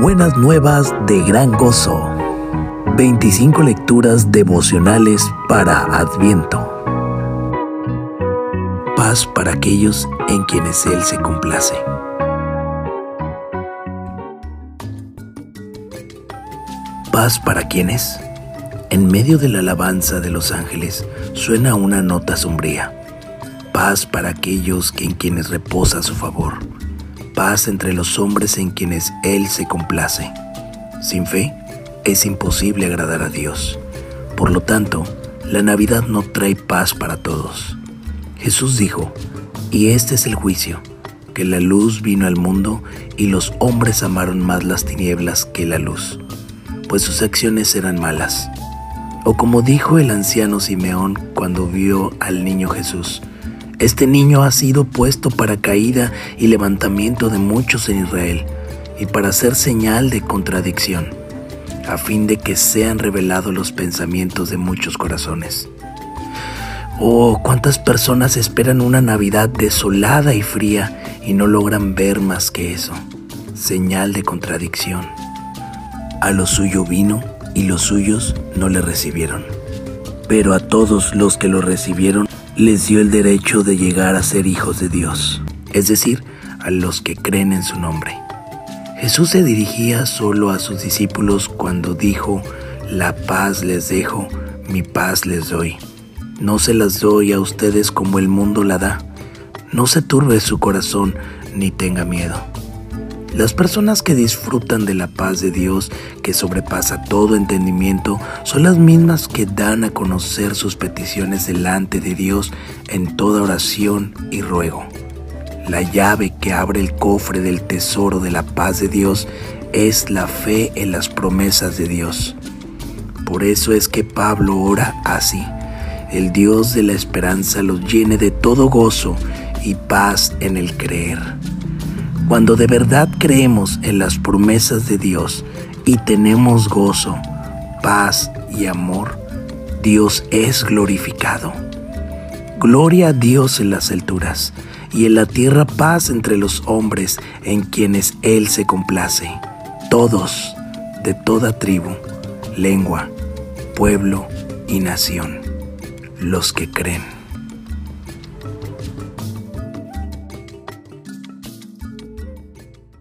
Buenas nuevas de gran gozo. 25 lecturas devocionales para Adviento. Paz para aquellos en quienes Él se complace. Paz para quienes. En medio de la alabanza de los ángeles suena una nota sombría. Paz para aquellos que en quienes reposa su favor paz entre los hombres en quienes Él se complace. Sin fe es imposible agradar a Dios. Por lo tanto, la Navidad no trae paz para todos. Jesús dijo, y este es el juicio, que la luz vino al mundo y los hombres amaron más las tinieblas que la luz, pues sus acciones eran malas. O como dijo el anciano Simeón cuando vio al niño Jesús, este niño ha sido puesto para caída y levantamiento de muchos en Israel, y para ser señal de contradicción, a fin de que sean revelados los pensamientos de muchos corazones. Oh, cuántas personas esperan una Navidad desolada y fría y no logran ver más que eso, señal de contradicción. A lo suyo vino y los suyos no le recibieron. Pero a todos los que lo recibieron les dio el derecho de llegar a ser hijos de Dios, es decir, a los que creen en su nombre. Jesús se dirigía solo a sus discípulos cuando dijo, la paz les dejo, mi paz les doy. No se las doy a ustedes como el mundo la da. No se turbe su corazón ni tenga miedo. Las personas que disfrutan de la paz de Dios, que sobrepasa todo entendimiento, son las mismas que dan a conocer sus peticiones delante de Dios en toda oración y ruego. La llave que abre el cofre del tesoro de la paz de Dios es la fe en las promesas de Dios. Por eso es que Pablo ora así. El Dios de la esperanza los llene de todo gozo y paz en el creer cuando de verdad creemos en las promesas de Dios y tenemos gozo, paz y amor, Dios es glorificado. Gloria a Dios en las alturas y en la tierra paz entre los hombres en quienes Él se complace. Todos, de toda tribu, lengua, pueblo y nación, los que creen.